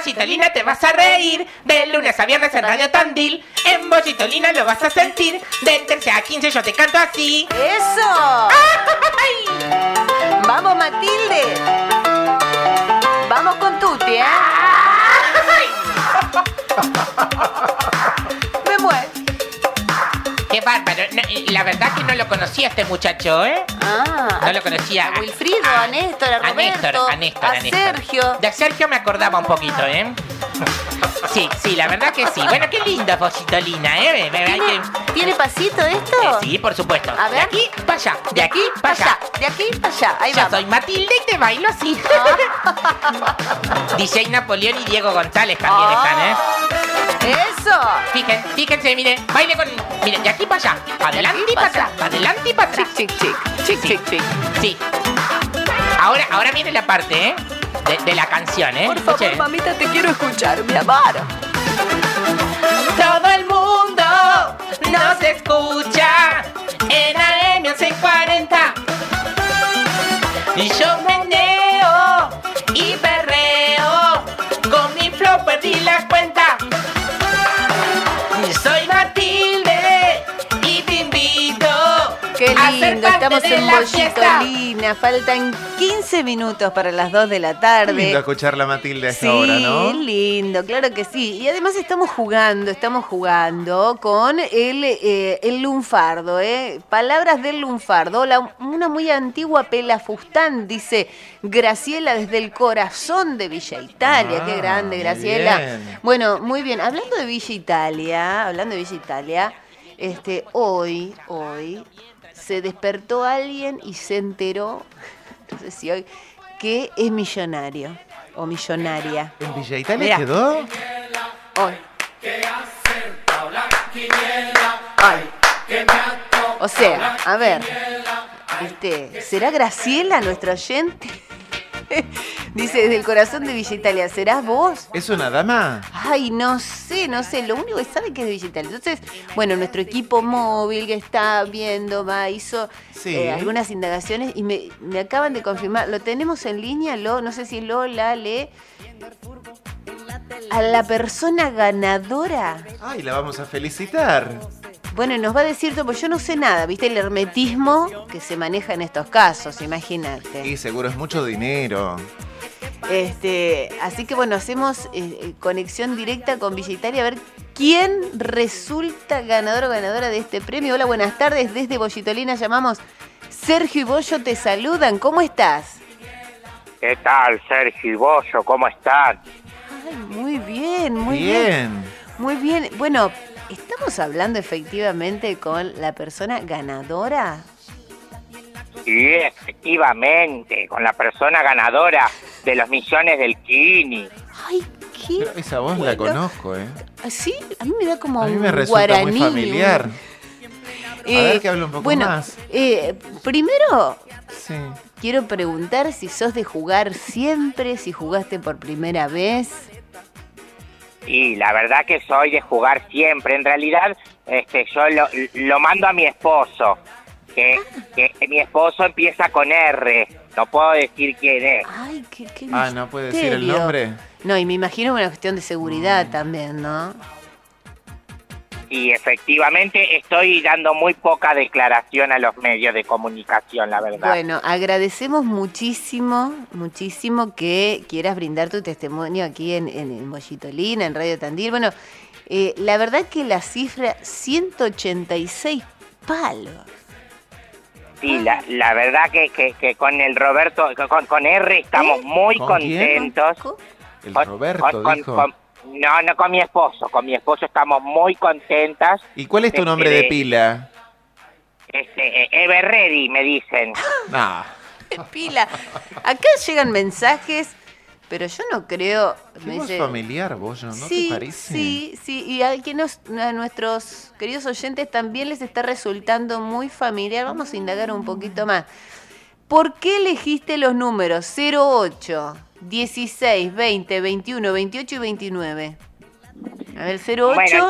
Bochitolina te vas a reír. De lunes a viernes en Radio Tandil. En Bochitolina lo vas a sentir. De 13 a 15 yo te canto así. ¡Eso! ¡Vamos, Matilde! ¡Vamos con Tuti, eh! Qué bárbaro. No, la verdad que no lo conocía este muchacho, ¿eh? Ah, No lo conocía. A Wilfrido, a Néstor, a A Néstor, Roberto, a Néstor, a a Néstor. Sergio. De Sergio me acordaba un poquito, ¿eh? Sí, sí, la verdad que sí. Bueno, qué linda Bochitolina, ¿eh? ¿Tiene, que- ¿tiene pasito esto? Eh, sí, por supuesto. A ver. De aquí para allá, de aquí para allá. De aquí para allá. Ahí Yo vamos. soy Matilde y te bailo así. DJ Napoleón y Diego González también están, ¿eh? ¡Eso! Fíjense, fíjense, miren, baile con. Miren, de aquí para allá. Adelante y para atrás. Adelante y para atrás. Chic, chic, chic. Chic, chic, chic. Sí. Ahora, ahora viene la parte, ¿eh? De, de la canción, ¿eh? Por favor, Escuchen. mamita, te quiero escuchar, mi amor. Todo el mundo nos escucha en AM 1140. Y yo estamos en la. Bollitolina. Faltan 15 minutos para las 2 de la Qué tarde. lindo escucharla Matilde a esta Sí, hora, ¿no? lindo, claro que sí. Y además estamos jugando, estamos jugando con el, eh, el lunfardo, ¿eh? Palabras del lunfardo. La- una muy antigua pelafustán, dice Graciela desde el corazón de Villa Italia. Ah, Qué grande, muy Graciela. bien. Bueno, muy bien. Hablando de Villa Italia, hablando de Villa Italia, este, hoy, hoy, se despertó alguien y se enteró, no sé si hoy, que es millonario o millonaria. ¿En Villa Italia Mirá. quedó? Hoy. O sea, a ver, este, ¿será Graciela nuestro oyente? Dice desde el corazón de Villa Italia, ¿serás vos? ¿Es una dama? Ay, no sé, no sé. Lo único que sabe que es de Villa Italia. Entonces, bueno, nuestro equipo móvil que está viendo, va, hizo Sí. eh, algunas indagaciones y me, me acaban de confirmar. Lo tenemos en línea, lo, no sé si Lola le. A la persona ganadora. Ay, la vamos a felicitar. Bueno, nos va a decir todo, porque yo no sé nada, ¿viste? El hermetismo que se maneja en estos casos, imagínate. Y seguro es mucho dinero. Este, así que bueno, hacemos eh, eh, conexión directa con Villa Italia a ver quién resulta ganador o ganadora de este premio. Hola, buenas tardes. Desde Bollitolina llamamos. Sergio y Bollo te saludan. ¿Cómo estás? ¿Qué tal, Sergio y Bollo? ¿Cómo están? Ay, muy bien, muy bien. Bien. Muy bien. Bueno, estamos hablando efectivamente con la persona ganadora. Sí, efectivamente, con la persona ganadora de los millones del Kini. Ay, qué. Pero esa voz bueno. la conozco, ¿eh? ¿Sí? A mí me da como A mí un me resulta guaraní. muy familiar. A ver que hable un poco bueno, más. eh, primero Sí. quiero preguntar si sos de jugar siempre, si jugaste por primera vez. Y la verdad que soy de jugar siempre. En realidad, este, yo lo, lo mando a mi esposo. Que, que mi esposo empieza con R. No puedo decir quién es. Ay, qué, qué Ah, ¿no puede decir el misterio. nombre? No, y me imagino una cuestión de seguridad Mm. también, ¿no? Y efectivamente estoy dando muy poca declaración a los medios de comunicación, la verdad. Bueno, agradecemos muchísimo, muchísimo que quieras brindar tu testimonio aquí en, en, en Bollitolina, en Radio Tandil. Bueno, eh, la verdad que la cifra 186 palos. Sí, la, la verdad que, que, que con el Roberto, con, con R estamos ¿Eh? muy ¿Con quién? contentos. ¿Co? El Roberto con- con- dijo. con- no, no con mi esposo, con mi esposo estamos muy contentas. ¿Y cuál es tu Este, nombre de pila? Este, eh, Ever Ready, me dicen. No. Pila. Acá llegan mensajes, pero yo no creo. Qué me dice- familiar, Bollo, ¿no sí, te parece? sí, sí. Y a, que nos- a nuestros queridos oyentes también les está resultando muy familiar. Vamos a indagar un poquito más. ¿Por qué elegiste los números 08, 16, 20, 21, 28 y 29? A ver, 08. Bueno,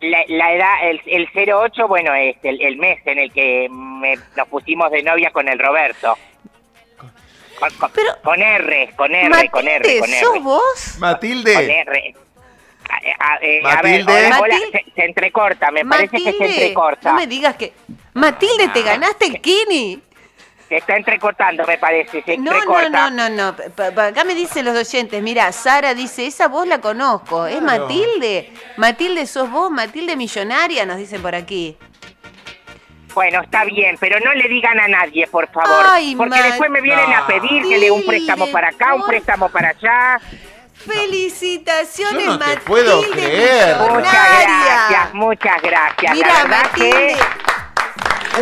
la, la edad, el, el 08, bueno, es el, el mes en el que me- nos pusimos de novia con el Roberto. Con, con- Pero- con R, con R, con R, con R. ¿sos vos? Con Matilde. R. A, a- eh, a ver, Matilde. hola, hola, Matilde. se, se entrecorta, me parece que se entrecorta. no me digas que... Matilde, te ganaste el Kini. Se está entrecortando, me parece, se No, no, entrecorta. no, no, no. Pa- pa- Acá me dicen los oyentes, mira, Sara dice, esa voz la conozco, es Claro. Matilde. Matilde, sos vos, Matilde millonaria, nos dicen por aquí. Bueno, está bien, pero no le digan a nadie, por favor. Ay, porque después me vienen a pedir que le un préstamo para acá, un préstamo para allá. Felicitaciones, Yo no te Matilde puedo creer. Muchas gracias, muchas gracias. Mira, La verdad Matilde.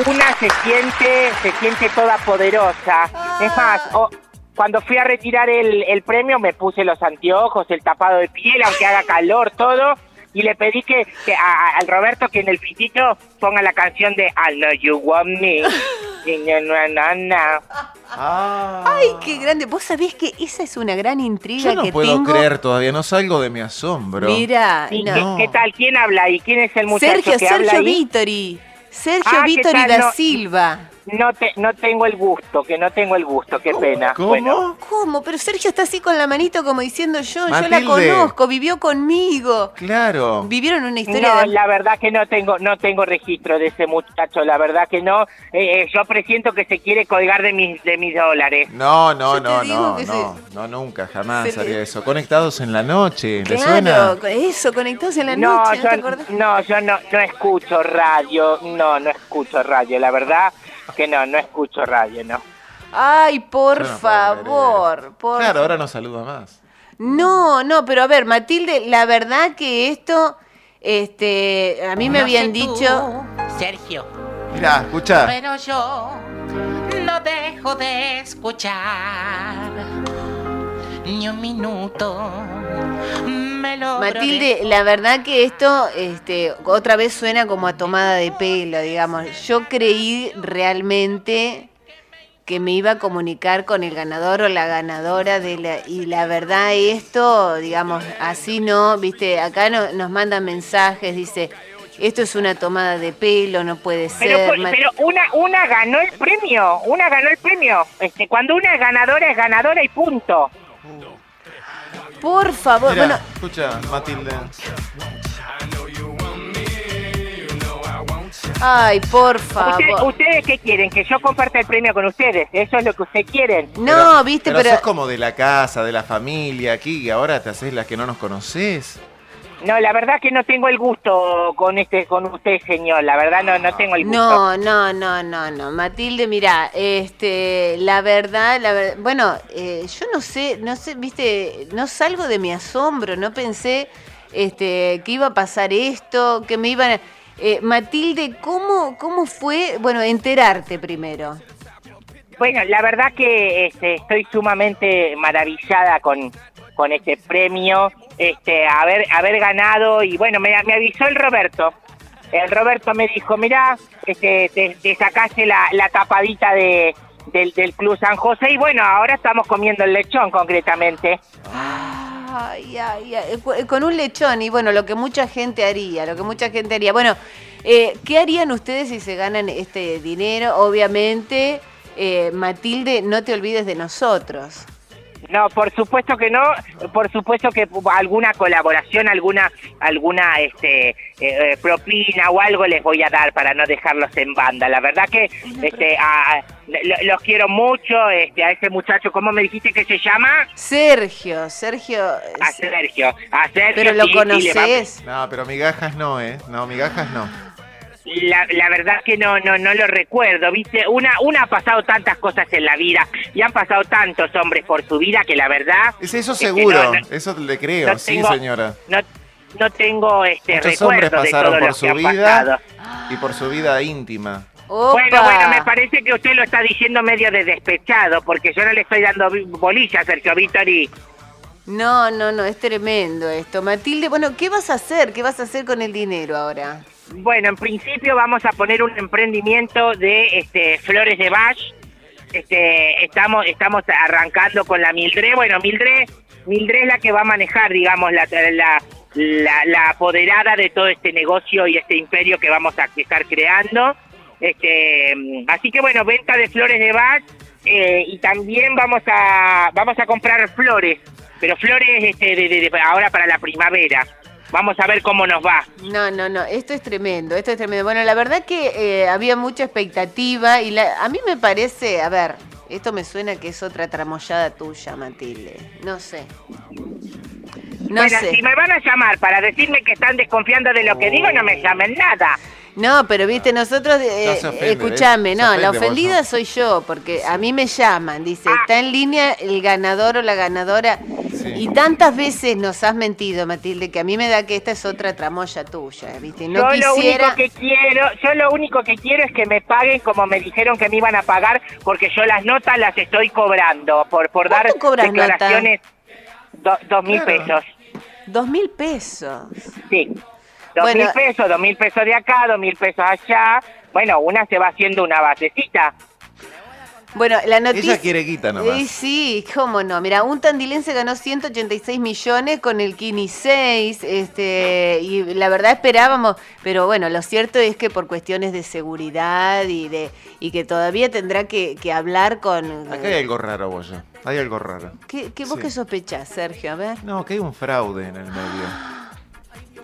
que una se siente, se siente toda poderosa. Es más, o- cuando fui a retirar el, el premio me puse los anteojos, el tapado de piel, aunque haga calor, todo. Y le pedí que, que a- a- al Roberto que en el pitito ponga la canción de I know you want me. Y no, no, no. Ah. Ay, qué grande. Vos sabés que esa es una gran intriga Yo no que puedo tengo. creer todavía, no salgo de mi asombro. Mira, ¿Y no. ¿qué, qué tal? ¿Quién habla ahí? ¿Quién es el muchacho Sergio, que habla Sergio ahí? Vittori. Sergio Ah, ¿qué Vittori da No- Silva. No, te, no tengo el gusto, que no tengo el gusto, qué pena. ¿Cómo? Bueno, ¿Cómo? Pero Sergio está así con la manito como diciendo yo, yo la conozco, vivió conmigo. Claro. Vivieron una historia no, de... la verdad que no tengo, no tengo registro de ese muchacho, la verdad que no. Eh, eh, yo presiento que se quiere colgar de mis, de mis dólares. No, no, Yo no, no, no, no, nunca, jamás le- haría eso. Conectados en la noche, ¿le Claro, suena? eso, conectados en la No, noche, ¿no te yo, acordás? no, yo no, no escucho radio, no, no escucho radio, la verdad que no, no escucho radio, no. Ay, por no favor, por Claro, ahora no saluda más. No, no, pero a ver, Matilde, la verdad que esto, este, a mí me habían sé dicho, tú, Sergio, Mirá, escucha. pero yo no dejo de escuchar ni un minuto. Me Matilde, la verdad que esto, este, otra vez suena como a tomada de pelo, digamos. Yo creí realmente que me iba a comunicar con el ganador o la ganadora de la y la verdad esto, digamos, así no, viste, acá no- nos mandan mensajes, dice, esto es una tomada de pelo, no puede Pero, ser. pero una, una ganó el premio, una ganó el premio. Este, cuando una es ganadora es ganadora y punto. Por favor, bueno, escucha, Matilde. ay, por favor. ¿Ustedes qué quieren? ¿Que yo comparta el premio con ustedes? ¿Eso es lo que ustedes quieren? No, viste, pero, pero, sos como de la casa, de la familia aquí, y ahora te haces la que no nos conoces. No, la verdad que no tengo el gusto con este con usted, señor. La verdad no no tengo el gusto. No, no, no, no, no. Matilde, mira, este, la verdad, la verdad, bueno, eh, yo no sé, no sé, viste, no salgo de mi asombro, no pensé, este, que iba a pasar esto, que me iban a... Eh, Matilde, ¿cómo, ¿cómo fue, bueno, enterarte primero? Bueno, la verdad que este, estoy sumamente maravillada con, con este premio, este, haber, haber ganado y bueno, me, me avisó el Roberto. El Roberto me dijo, mira, este, te, te sacaste la, la tapadita de, del, del Club San José y bueno, ahora estamos comiendo el lechón concretamente. Ay, ay, ay, cu- con un lechón y bueno, lo que mucha gente haría, lo que mucha gente haría. Bueno, eh, ¿qué harían ustedes si se ganan este dinero? Obviamente, eh, Matilde, no te olvides de nosotros. No, por supuesto que no, por supuesto que alguna colaboración, alguna alguna este eh, eh, propina o algo les voy a dar para no dejarlos en banda. La verdad que este a- a- lo- los quiero mucho, este a ese muchacho, ¿cómo me dijiste que se llama? Sergio, Sergio. A Sergio, a Sergio. Pero lo sí, sí, le va- conoces. No, pero migajas no, ¿eh? No, migajas no. La, la verdad que no, no, no lo recuerdo, viste, una, una ha pasado tantas cosas en la vida y han pasado tantos hombres por su vida que la verdad... Es eso es que seguro, no, no- eso le creo, no sí, tengo- señora. No, no tengo este Muchos hombres recuerdo de todo pasaron por lo su que ha vida pasado. y por su vida íntima. Opa. Bueno, bueno, me parece que usted lo está diciendo medio de despechado, porque yo no le estoy dando bolilla a Sergio Vittori. No, no, no, es tremendo esto. Matilde, bueno, ¿qué vas a hacer? ¿Qué vas a hacer con el dinero ahora? Bueno, en principio vamos a poner un emprendimiento de este, flores de Bach. Este, estamos, estamos arrancando con la Mildred. Bueno, Mildred, Mildred es la que va a manejar, digamos, la, la, la, la apoderada de todo este negocio y este imperio que vamos a estar creando. Este, así que bueno, venta de flores de Bach eh, y también vamos a vamos a comprar flores, pero flores este, de, de- de- ahora para la primavera. Vamos a ver cómo nos va. No, no, no, esto es tremendo, esto es tremendo. Bueno, la verdad que eh, había mucha expectativa y la- a mí me parece, a ver, esto me suena que es otra tramoyada tuya, Matilde. No sé. No bueno, sé. si me van a llamar para decirme que están desconfiando de lo que digo, no me llamen nada. No, pero viste, nosotros, eh, No escúchame, no, la ofendida soy yo, porque a mí me llaman, dice, Ah. está en línea el ganador o la ganadora, Sí. y tantas veces nos has mentido, Matilde, que a mí me da que esta es otra tramoya tuya, viste, no yo lo único que quiero, yo lo único que quiero es que me paguen como me dijeron que me iban a pagar, porque yo las notas las estoy cobrando por por dar ¿Cuánto cobras nota? declaraciones. do- dos mil Claro. pesos, Dos mil pesos. sí. Dos Bueno. mil pesos, dos mil pesos de acá, dos mil pesos allá. Bueno, una se va haciendo una basecita. Bueno, la noticia... Ella quiere guita nomás. Eh, sí, cómo no. Mira, un tandilense ganó 186 millones con el Kini 6, este, y la verdad esperábamos, pero bueno, lo cierto es que por cuestiones de seguridad y de y que todavía tendrá que, que hablar con... Acá hay algo raro, Bollo. Hay algo raro. ¿Qué, qué vos Sí. qué sospechás, Sergio? A ver. No, que hay un fraude en el medio.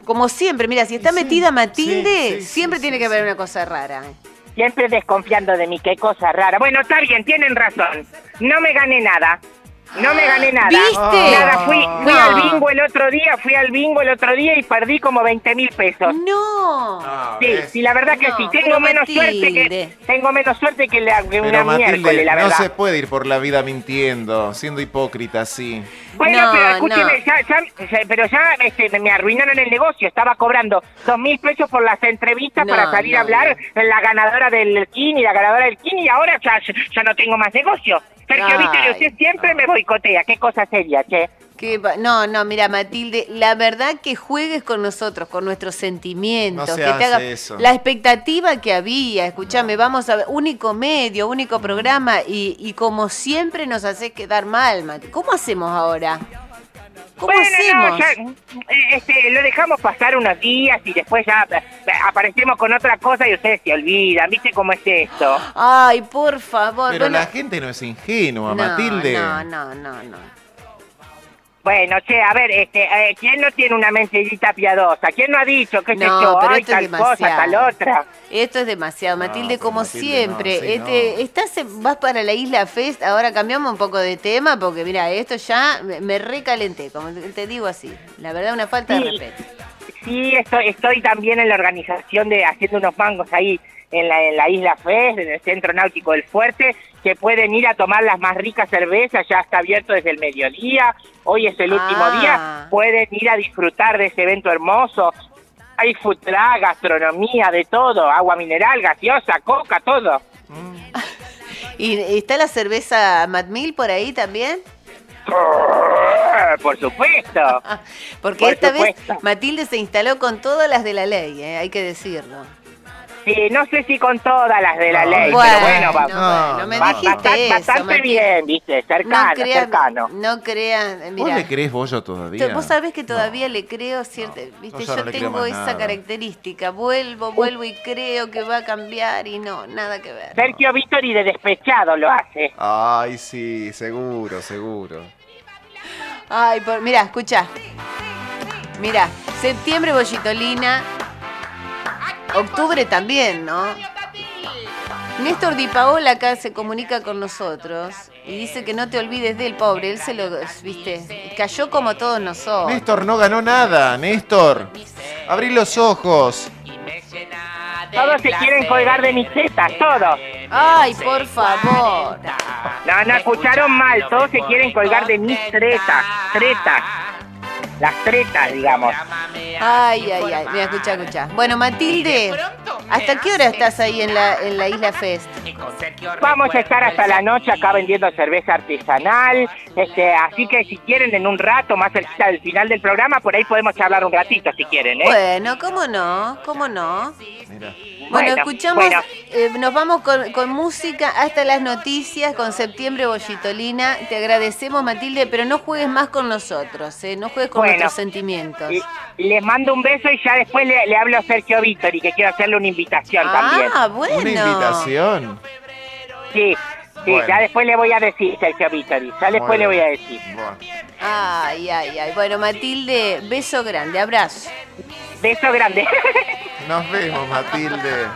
Como siempre, mira, si está Sí, metida Matilde, sí, sí, siempre sí, tiene sí, que haber sí. una cosa rara. Siempre desconfiando de mí, qué cosa rara. Bueno, está bien, tienen razón. No me gané nada. No me gané nada. ¿Viste? Nada, fui, fui No. al bingo el otro día, fui al bingo el otro día y perdí como 20 mil pesos. No. No, Sí, sí, la verdad que No, sí. pero Tengo menos suerte que Matilde. tengo menos suerte que, la, que una Pero miércoles, Matilde, la no verdad. se puede ir por la vida mintiendo, siendo hipócrita así. Bueno, No, pero escúcheme, no. ya, ya- ya- pero ya este, me arruinaron el negocio. Estaba cobrando dos mil pesos por las entrevistas No, para salir a no, hablar la ganadora del Kini, la ganadora del Kini, y ahora ya, ya no tengo más negocio. Sergio. Víctor, usted siempre me boicotea. Qué cosa seria, che. Qué va- No, no, mira, Matilde, la verdad que juegues con nosotros, con nuestros sentimientos, No se que te haga eso. la expectativa que había, escúchame, vamos a ver, único medio, único programa, y, y como siempre nos haces quedar mal, Matilde. ¿Cómo hacemos ahora? ¿Cómo bueno, no, hacemos? ya, eh, este, lo dejamos pasar unos días y después ya eh, aparecemos con otra cosa y ustedes se olvidan. ¿Viste cómo es esto? Ay, por favor. Pero bueno, la gente no es ingenua, no, Matilde. No, no, no, no. Bueno, che, a ver, este, eh, ¿quién no tiene una mentecita piadosa? ¿Quién no ha dicho qué sé No, yo? pero Ay, esto es tal cosa, demasiado. tal otra. Esto es demasiado, Matilde, como Matilde, siempre. no, sí, este, no. estás en- vas para la Isla Fest, ahora cambiamos un poco de tema, porque mira, esto ya me, me recalenté, como te, digo así. La verdad, una falta de respeto. Sí, estoy, estoy también en la organización de haciendo unos mangos ahí en la, en la Isla Fest, en el Centro Náutico del Fuerte, que pueden ir a tomar las más ricas cervezas, ya está abierto desde el mediodía, hoy es el último Ah. día, pueden ir a disfrutar de ese evento hermoso. Hay truck, gastronomía, de todo, agua mineral, gaseosa, coca, todo. ¿Y está la cerveza Madmil por ahí también? Por supuesto. Porque Por esta supuesto. vez Matilde se instaló con todas las de la ley, ¿eh? hay que decirlo. Sí, no sé si con todas las de la No, ley, bueno, pero bueno, va, no, No, me dijiste bastante, eso, bastante Matilde. bien, viste, cercano, no creas, cercano. no creas, ¿Vos mira. le crees Bollo todavía? Vos sabés que todavía No. le creo cierta, no, viste, yo tengo esa nada. característica, vuelvo, vuelvo y creo que va a cambiar y no, nada que ver. Sergio Víctor y de despechado lo hace. Ay, sí, seguro, seguro. Ay, por, mira, escucha. Mira, septiembre bollitolina, octubre también, ¿no? Néstor Di Paola acá se comunica con nosotros y dice que no te olvides del pobre, él se lo, viste, cayó como todos nosotros. Néstor no ganó nada, Néstor. Abrí los ojos. Todos se quieren colgar de mis tetas, todos. Ay, por favor. No, no, escucharon mal, todos se quieren colgar de mis tretas, tretas. Las tretas, digamos. Ay, ay, ay. Mira, escucha, escucha. Bueno, Matilde, ¿hasta qué hora estás ahí en la, en la Isla Fest? Vamos a estar hasta la noche acá vendiendo cerveza artesanal, este, así que si quieren en un rato, más cerquita del final del programa, por ahí podemos charlar un ratito si quieren, ¿eh? Bueno, ¿cómo no? ¿Cómo no? Mira. Bueno, Bueno, escuchamos, bueno. eh, nos vamos con, con música hasta las noticias, con Septiembre Bollitolina. Te agradecemos, Matilde, pero no juegues más con nosotros, ¿eh? No juegues con Bueno. nuestros sentimientos. Les mando un beso y ya después le, le hablo a Sergio Víctor y que quiero hacerle una invitación también. Ah, bueno. Una invitación. Sí, Sí, Bueno. ya después le voy a decir, Sergio Vittori. Ya después Muy le voy a decir. Bueno. Ay, ay, ay. Bueno, Matilde, beso grande, abrazo. Beso grande. Nos vemos, Matilde.